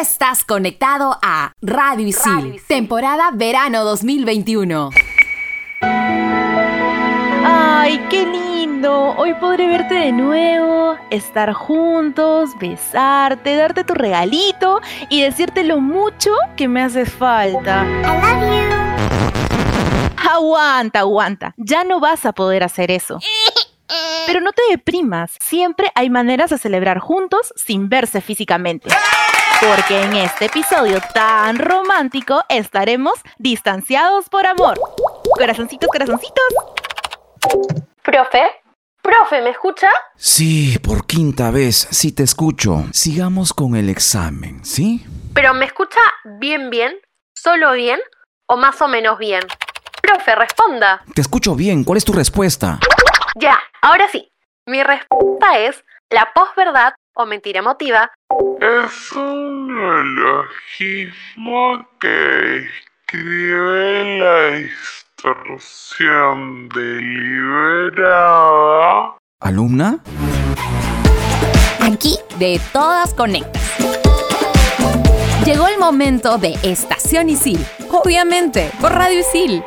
estás conectado a Radio Isil, temporada verano 2021. ¡Ay, qué lindo! Hoy podré verte de nuevo, estar juntos, besarte, darte tu regalito y decirte lo mucho que me hace falta. I love you. Aguanta, aguanta. Ya no vas a poder hacer eso. Pero no te deprimas, siempre hay maneras de celebrar juntos sin verse físicamente. Porque en este episodio tan romántico estaremos distanciados por amor. Corazoncitos, corazoncitos. Profe, profe, ¿me escucha? Sí, por quinta vez, sí te escucho. Sigamos con el examen, ¿sí? Pero ¿me escucha bien, bien? ¿Solo bien? ¿O más o menos bien? Profe, responda. Te escucho bien, ¿cuál es tu respuesta? Ya, ahora sí. Mi respuesta es la posverdad o mentira emotiva. Es un neologismo que escribe la distorsión deliberada. ¿Alumna? Aquí de todas conectas. Llegó el momento de Estación Isil. Obviamente, por Radio Isil.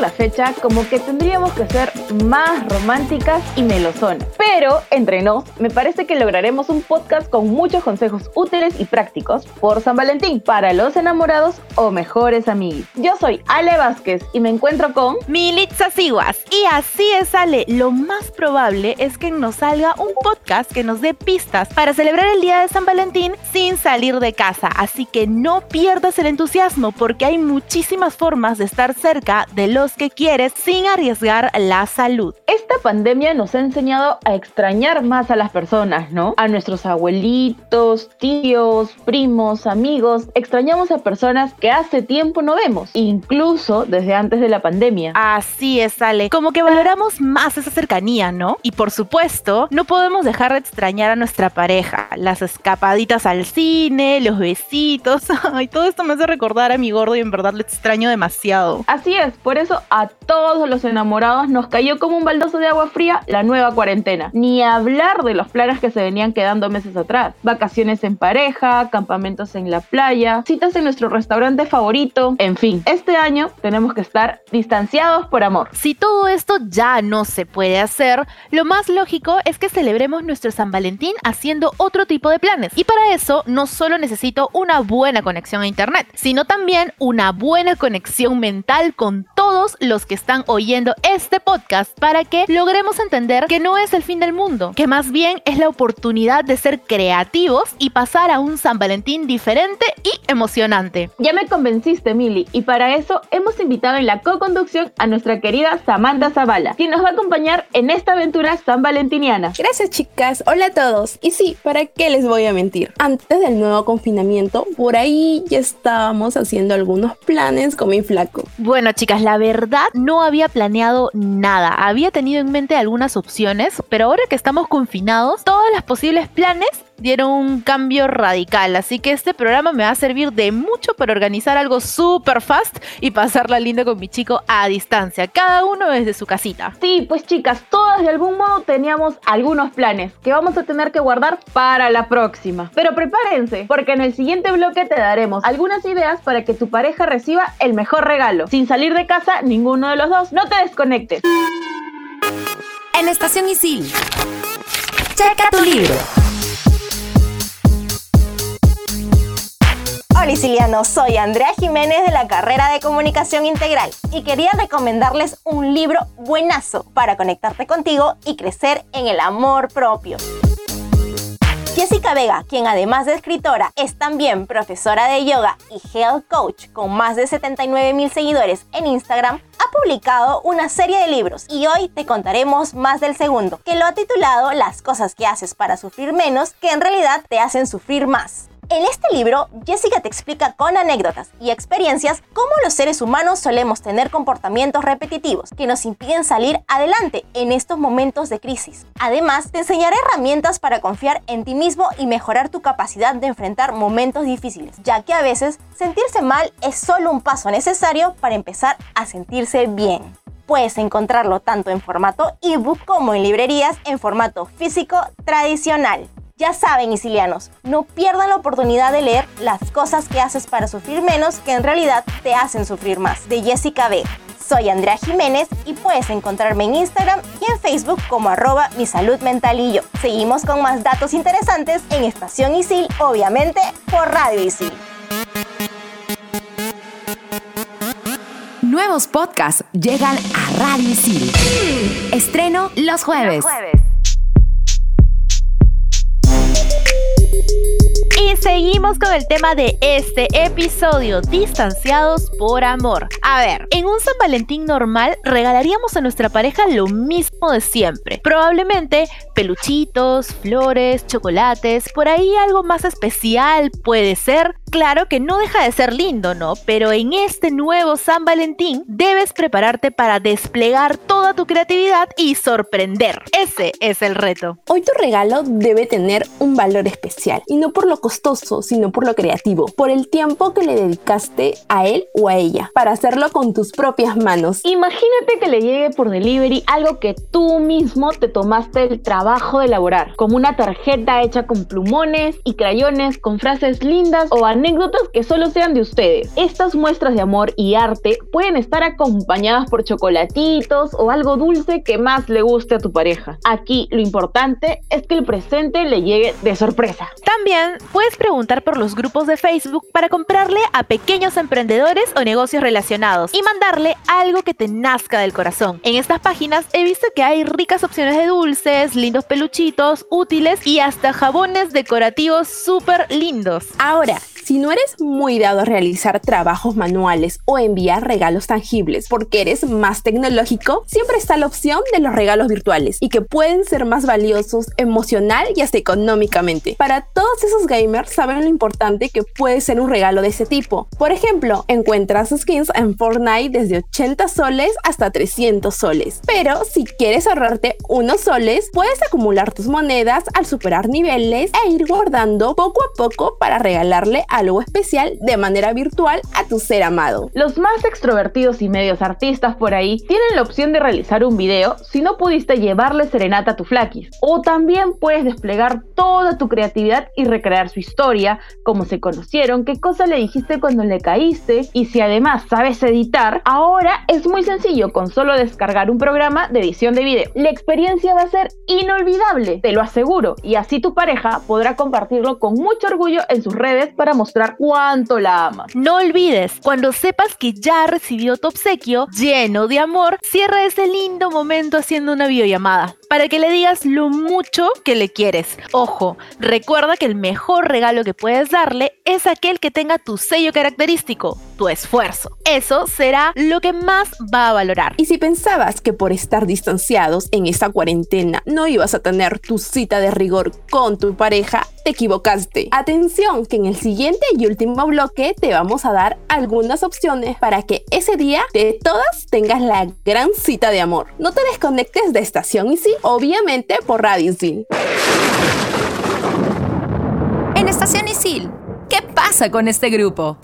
La fecha como que tendríamos que ser más románticas y melosonas. Pero entre nos, me parece que lograremos un podcast con muchos consejos útiles y prácticos por San Valentín para los enamorados o mejores amigos. Yo soy Ale Vázquez y me encuentro con Militza Siguas. Y así es Ale, lo más probable es que nos salga un podcast que nos dé pistas para celebrar el día de San Valentín sin salir de casa. Así que no pierdas el entusiasmo porque hay muchísimas formas de estar cerca de los que quieres sin arriesgar la salud. Esta pandemia nos ha enseñado a extrañar más a las personas, ¿no? A nuestros abuelitos, tíos, primos, amigos. Extrañamos a personas que hace tiempo no vemos, incluso desde antes de la pandemia. Así es, Ale. Como que valoramos más esa cercanía, ¿no? Y por supuesto, no podemos dejar de extrañar a nuestra pareja. Las escapaditas al cine, los besitos. Ay, todo esto me hace recordar a mi gordo y en verdad le extraño demasiado. Así es, por eso a todos los enamorados nos cayó como un baldoso de agua fría la nueva cuarentena. Ni hablar de los planes que se venían quedando meses atrás. Vacaciones en pareja, campamentos en la playa, citas en nuestro restaurante favorito, en fin. Este año tenemos que estar distanciados por amor. Si todo esto ya no se puede hacer, lo más lógico es que celebremos nuestro San Valentín haciendo otro tipo de planes. Y para eso no solo necesito una buena conexión a internet, sino también una buena conexión mental con todos los que están oyendo este podcast para que logremos entender que no es el fin del mundo, que más bien es la oportunidad de ser creativos y pasar a un San Valentín diferente y emocionante. Ya me convenciste, Mili, y para eso hemos invitado en la co-conducción a nuestra querida Samantha Zavala, quien nos va a acompañar en esta aventura san valentiniana. Gracias, chicas. Hola a todos. Y sí, ¿para qué les voy a mentir? Antes del nuevo confinamiento, por ahí ya estábamos haciendo algunos planes con mi flaco. Bueno, chicas, la verdad no había planeado nada. Había tenido en mente algunas opciones, pero ahora que estamos confinados, todos los posibles planes dieron un cambio radical. Así que este programa me va a servir de mucho para organizar algo súper fast y pasarla linda con mi chico a distancia, cada uno desde su casita. Sí, pues chicas, todas de algún modo teníamos algunos planes que vamos a tener que guardar para la próxima. Pero prepárense, porque en el siguiente bloque te daremos algunas ideas para que tu pareja reciba el mejor regalo. Sin salir de casa, ninguno de los dos. No te desconectes. En Estación Isil. Checa tu libro. Hola Siciliano, soy Andrea Jiménez de la carrera de Comunicación Integral y quería recomendarles un libro buenazo para conectarte contigo y crecer en el amor propio. Jessica Vega, quien además de escritora es también profesora de yoga y health coach con más de 79 mil seguidores en Instagram, ha publicado una serie de libros y hoy te contaremos más del segundo, que lo ha titulado Las cosas que haces para sufrir menos que en realidad te hacen sufrir más. En este libro, Jessica te explica con anécdotas y experiencias cómo los seres humanos solemos tener comportamientos repetitivos que nos impiden salir adelante en estos momentos de crisis. Además, te enseñará herramientas para confiar en ti mismo y mejorar tu capacidad de enfrentar momentos difíciles, ya que a veces sentirse mal es solo un paso necesario para empezar a sentirse bien. Puedes encontrarlo tanto en formato ebook como en librerías en formato físico tradicional. Ya saben, isilianos, no pierdan la oportunidad de leer Las cosas que haces para sufrir menos que en realidad te hacen sufrir más, de Jessica B. Soy Andrea Jiménez y puedes encontrarme en Instagram y en Facebook como arroba mi salud mental y yo. Seguimos con más datos interesantes en Estación Isil, obviamente por Radio Isil. Nuevos podcasts llegan a Radio Isil. Estreno los jueves. Seguimos con el tema de este episodio, distanciados por amor. A ver, en un San Valentín normal regalaríamos a nuestra pareja lo mismo de siempre. Probablemente peluchitos, flores, chocolates, por ahí algo más especial puede ser. Claro que no deja de ser lindo, ¿no? Pero en este nuevo San Valentín debes prepararte para desplegar toda tu creatividad y sorprender. Ese es el reto. Hoy tu regalo debe tener un valor especial y no por lo costoso, sino por lo creativo, por el tiempo que le dedicaste a él o a ella para hacerlo con tus propias manos. Imagínate que le llegue por delivery algo que tú mismo te tomaste el trabajo de elaborar, como una tarjeta hecha con plumones y crayones, con frases lindas o anécdotas que solo sean de ustedes. Estas muestras de amor y arte pueden estar acompañadas por chocolatitos o algo dulce que más le guste a tu pareja. Aquí lo importante es que el presente le llegue de sorpresa. También puedes preguntar por los grupos de Facebook para comprarle a pequeños emprendedores o negocios relacionados y mandarle algo que te nazca del corazón. En estas páginas he visto que hay ricas opciones de dulces, lindos peluchitos, útiles y hasta jabones decorativos súper lindos. Ahora, si no eres muy dado a realizar trabajos manuales o enviar regalos tangibles porque eres más tecnológico, siempre está la opción de los regalos virtuales y que pueden ser más valiosos emocional y hasta económicamente. Para todos esos gamers saben lo importante que puede ser un regalo de ese tipo. Por ejemplo, encuentras skins en Fortnite desde 80 soles hasta 300 soles. Pero si quieres ahorrarte unos soles, puedes acumular tus monedas al superar niveles e ir guardando poco a poco para regalarle a algo especial de manera virtual a tu ser amado. Los más extrovertidos y medios artistas por ahí tienen la opción de realizar un video si no pudiste llevarle serenata a tu flaquis. O también puedes desplegar toda tu creatividad y recrear su historia, cómo se conocieron, qué cosa le dijiste cuando le caíste y si además sabes editar, ahora es muy sencillo con solo descargar un programa de edición de video. La experiencia va a ser inolvidable, te lo aseguro, y así tu pareja podrá compartirlo con mucho orgullo en sus redes para mostrar cuánto la amas. No olvides, cuando sepas que ya recibió tu obsequio lleno de amor, cierra ese lindo momento haciendo una videollamada para que le digas lo mucho que le quieres. Ojo, recuerda que el mejor regalo que puedes darle es aquel que tenga tu sello característico, tu esfuerzo. Eso será lo que más va a valorar. Y si pensabas que por estar distanciados en esta cuarentena no ibas a tener tu cita de rigor con tu pareja, te equivocaste. Atención, que en el siguiente y último bloque te vamos a dar algunas opciones para que ese día de todas tengas la gran cita de amor. No te desconectes de Estación y obviamente por Radio Isil. En Estación Isil, ¿qué pasa con este grupo?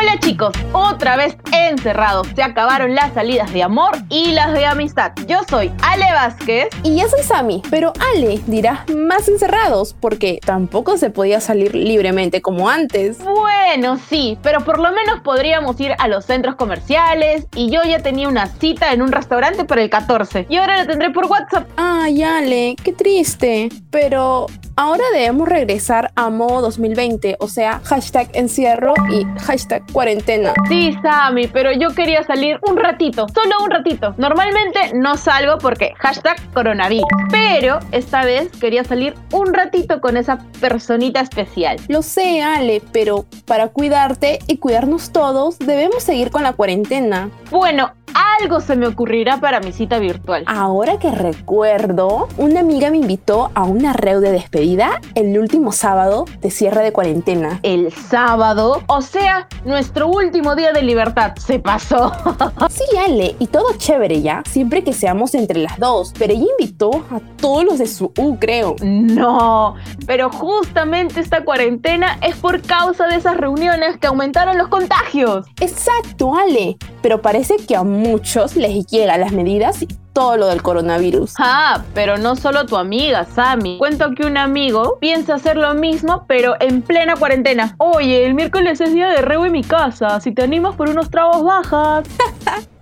Hola chicos, otra vez encerrados. Se acabaron las salidas de amor y las de amistad. Yo soy Ale Vázquez. Y yo soy Sami, pero Ale dirás más encerrados porque tampoco se podía salir libremente como antes. Bueno, sí, pero por lo menos podríamos ir a los centros comerciales y yo ya tenía una cita en un restaurante para el 14 y ahora la tendré por WhatsApp. Ay, Ale, qué triste. Pero ahora debemos regresar a modo 2020, o sea, hashtag encierro y hashtag cuarentena. Sí, Sammy, pero yo quería salir un ratito, solo un ratito. Normalmente no salgo porque hashtag coronavirus, pero esta vez quería salir un ratito con esa personita especial. Lo sé, Ale, pero para cuidarte y cuidarnos todos, debemos seguir con la cuarentena. Bueno, algo se me ocurrirá para mi cita virtual. Ahora que recuerdo, una amiga me invitó a una reu de despedida el último sábado de cierre de cuarentena. El sábado, o sea, nuestro último día de libertad, se pasó. sí, Ale, y todo chévere ya, siempre que seamos entre las dos, pero ella invitó a todos los de su U, creo. No, pero justamente esta cuarentena es por causa de esas reuniones que aumentaron los contagios. Exacto, Ale, pero parece que a muchos les llega las medidas todo lo del coronavirus. Ah, pero no solo tu amiga, Sammy. Cuento que un amigo piensa hacer lo mismo, pero en plena cuarentena. Oye, el miércoles es día de reo en mi casa. Si te animas por unos tragos bajas.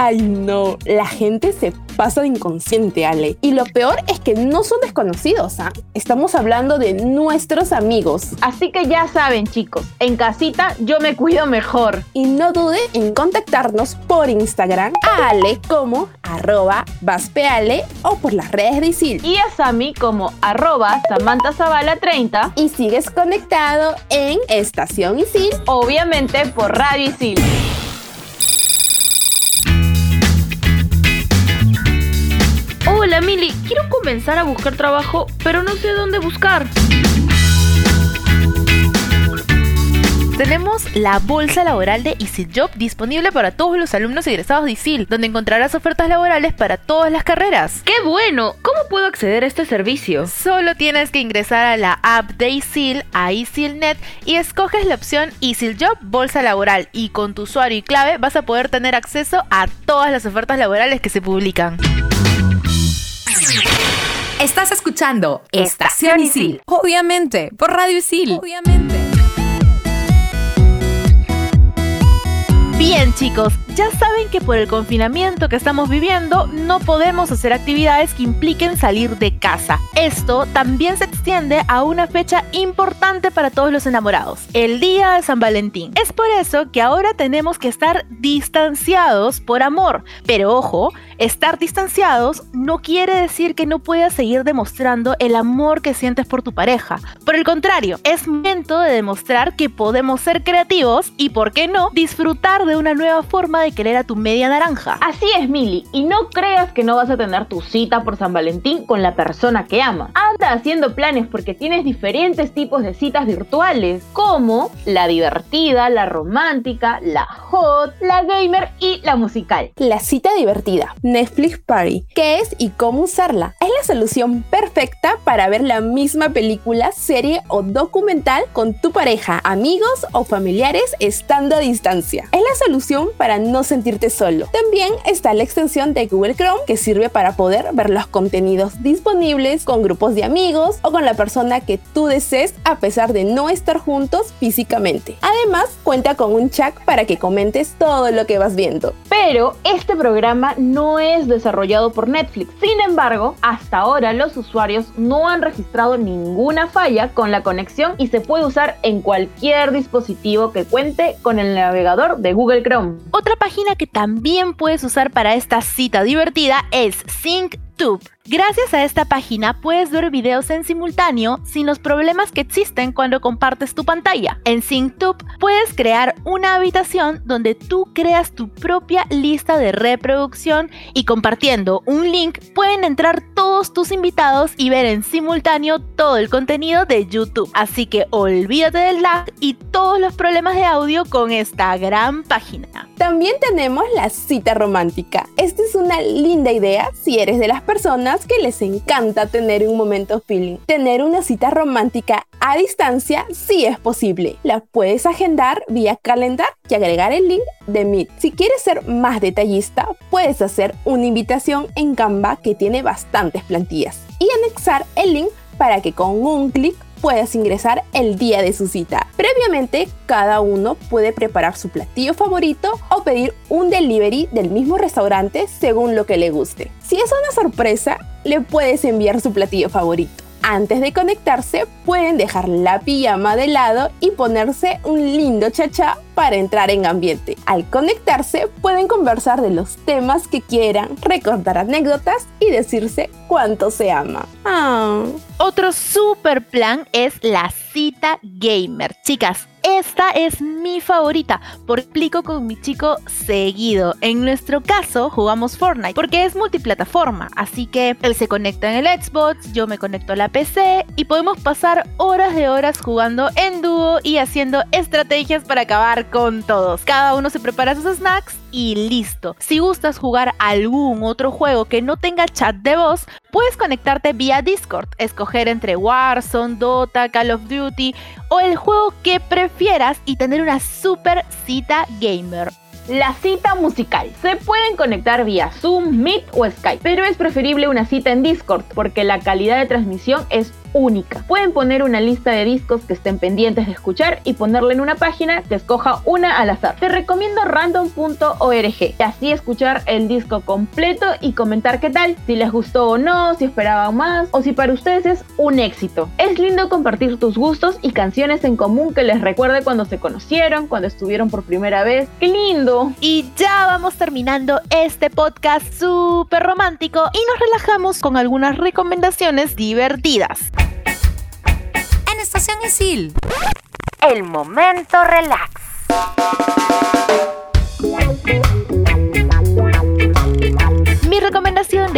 Ay, no, la gente se pasa de inconsciente, Ale. Y lo peor es que no son desconocidos, ¿ah? Estamos hablando de nuestros amigos. Así que ya saben, chicos, en casita yo me cuido mejor. Y no dude en contactarnos por Instagram a Ale como arroba vaspeale o por las redes de Isil. Y a Sammy como arroba Samantha 30 Y sigues conectado en Estación Isil. Obviamente por Radio Isil. Hola Mili, quiero comenzar a buscar trabajo, pero no sé dónde buscar. Tenemos la bolsa laboral de EasyJob disponible para todos los alumnos egresados de ISIL, donde encontrarás ofertas laborales para todas las carreras. ¡Qué bueno! ¿Cómo puedo acceder a este servicio? Solo tienes que ingresar a la app de ISIL, a ISILNet, y escoges la opción EasyJob Bolsa Laboral, y con tu usuario y clave vas a poder tener acceso a todas las ofertas laborales que se publican. Estás escuchando Estación Isil. Obviamente, por Radio Isil. Obviamente. Bien chicos, ya saben que por el confinamiento que estamos viviendo no podemos hacer actividades que impliquen salir de casa. Esto también se extiende a una fecha importante para todos los enamorados, el Día de San Valentín. Es por eso que ahora tenemos que estar distanciados por amor. Pero ojo, estar distanciados no quiere decir que no puedas seguir demostrando el amor que sientes por tu pareja. Por el contrario, es momento de demostrar que podemos ser creativos y, por qué no, disfrutar de una nueva forma de querer a tu media naranja. Así es, Mili, y no creas que no vas a tener tu cita por San Valentín con la persona que ama. Anda haciendo planes porque tienes diferentes tipos de citas virtuales, como la divertida, la romántica, la hot, la gamer y la musical. La cita divertida, Netflix Party. ¿Qué es y cómo usarla? Es la solución perfecta para ver la misma película, serie o documental con tu pareja, amigos o familiares estando a distancia. Es la solución para no sentirte solo. También está la extensión de Google Chrome que sirve para poder ver los contenidos disponibles con grupos de amigos o con la persona que tú desees a pesar de no estar juntos físicamente. Además, cuenta con un chat para que comentes todo lo que vas viendo. Pero este programa no es desarrollado por Netflix. Sin embargo, hasta ahora los usuarios no han registrado ninguna falla con la conexión y se puede usar en cualquier dispositivo que cuente con el navegador de Google Chrome. Otra página que también puedes usar para esta cita divertida es SyncTube. Gracias a esta página puedes ver videos en simultáneo sin los problemas que existen cuando compartes tu pantalla. En SyncTube puedes crear una habitación donde tú creas tu propia lista de reproducción y compartiendo un link pueden entrar todos tus invitados y ver en simultáneo todo el contenido de YouTube. Así que olvídate del lag y todos los problemas de audio con esta gran página. También tenemos la cita romántica. Esta es una linda idea si eres de las personas que les encanta tener un momento feeling. Tener una cita romántica a distancia sí es posible. La puedes agendar vía calendar y agregar el link de Meet. Si quieres ser más detallista, puedes hacer una invitación en Canva que tiene bastantes plantillas y anexar el link para que con un clic puedas ingresar el día de su cita. Previamente, cada uno puede preparar su platillo favorito o pedir un delivery del mismo restaurante según lo que le guste. Si es una sorpresa, le puedes enviar su platillo favorito. Antes de conectarse, pueden dejar la pijama de lado y ponerse un lindo chachá para entrar en ambiente. Al conectarse, pueden conversar de los temas que quieran, recordar anécdotas y decirse cuánto se ama. Ah. Otro super plan es la cita gamer. Chicas, esta es mi favorita porque explico con mi chico seguido. En nuestro caso jugamos Fortnite porque es multiplataforma, así que él se conecta en el Xbox, yo me conecto a la PC y podemos pasar horas de horas jugando en dúo y haciendo estrategias para acabar con todos. Cada uno se prepara sus snacks y listo. Si gustas jugar algún otro juego que no tenga chat de voz, puedes conectarte vía Discord, escoger entre Warzone, Dota, Call of Duty o el juego que prefieras y tener una super cita gamer. La cita musical. Se pueden conectar vía Zoom, Meet o Skype, pero es preferible una cita en Discord porque la calidad de transmisión es única. Pueden poner una lista de discos que estén pendientes de escuchar y ponerla en una página que escoja una al azar. Te recomiendo random.org y así escuchar el disco completo y comentar qué tal, si les gustó o no, si esperaban más o si para ustedes es un éxito. Es lindo compartir tus gustos y canciones en común que les recuerde cuando se conocieron, cuando estuvieron por primera vez. ¡Qué lindo! Y ya vamos terminando este podcast súper romántico y nos relajamos con algunas recomendaciones divertidas. En Estación Isil. El momento relax.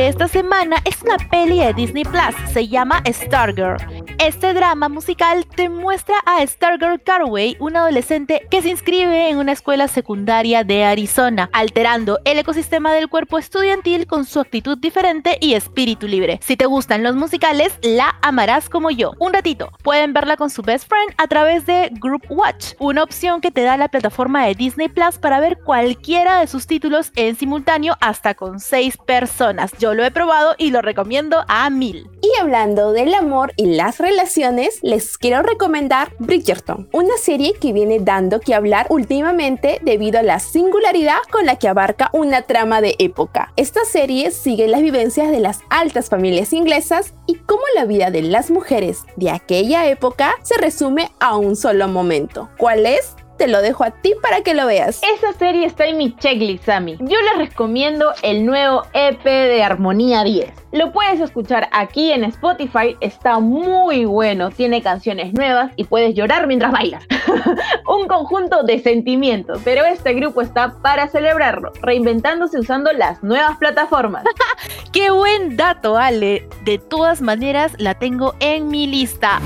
Esta semana es una peli de Disney Plus, se llama Stargirl. Este drama musical te muestra a Stargirl Carway, una adolescente que se inscribe en una escuela secundaria de Arizona, alterando el ecosistema del cuerpo estudiantil con su actitud diferente y espíritu libre. Si te gustan los musicales, la amarás como yo. Un ratito, pueden verla con su best friend a través de Group Watch, una opción que te da la plataforma de Disney Plus para ver cualquiera de sus títulos en simultáneo hasta con 6 personas. Yo lo he probado y lo recomiendo a mil. Y hablando del amor y las relaciones, les quiero recomendar Bridgerton, una serie que viene dando que hablar últimamente debido a la singularidad con la que abarca una trama de época. Esta serie sigue las vivencias de las altas familias inglesas y cómo la vida de las mujeres de aquella época se resume a un solo momento. ¿Cuál es? Te lo dejo a ti para que lo veas. Esa serie está en mi checklist, Sammy. Yo les recomiendo el nuevo EP de Armonía 10. Lo puedes escuchar aquí en Spotify, está muy bueno, tiene canciones nuevas y puedes llorar mientras bailas. Un conjunto de sentimientos, pero este grupo está para celebrarlo, reinventándose usando las nuevas plataformas. ¡Qué buen dato, Ale! De todas maneras, la tengo en mi lista.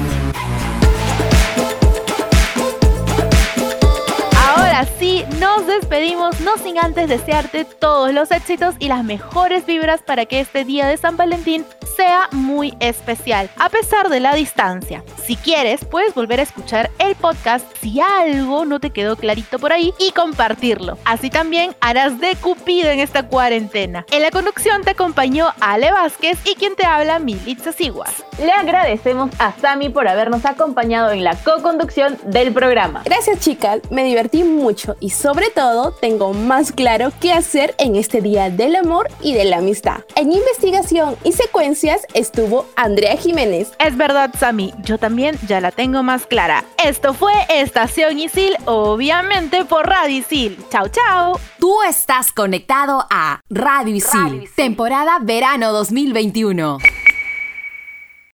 Nos despedimos, no sin antes desearte todos los éxitos y las mejores vibras para que este día de San Valentín sea muy especial, a pesar de la distancia. Si quieres, puedes volver a escuchar el podcast si algo no te quedó clarito por ahí y compartirlo. Así también harás de cupido en esta cuarentena. En la conducción te acompañó Ale Vázquez y quien te habla Militza Siguas. Le agradecemos a Sami por habernos acompañado en la co-conducción del programa. Gracias chicas, me divertí mucho y sobre todo tengo más claro qué hacer en este día del amor y de la amistad. En investigación y secuencias estuvo Andrea Jiménez. Es verdad, Sami, yo también ya la tengo más clara. Esto fue Estación Isil, obviamente por Radio Isil. Chao, chao. Tú estás conectado a Radio Isil, temporada verano 2021.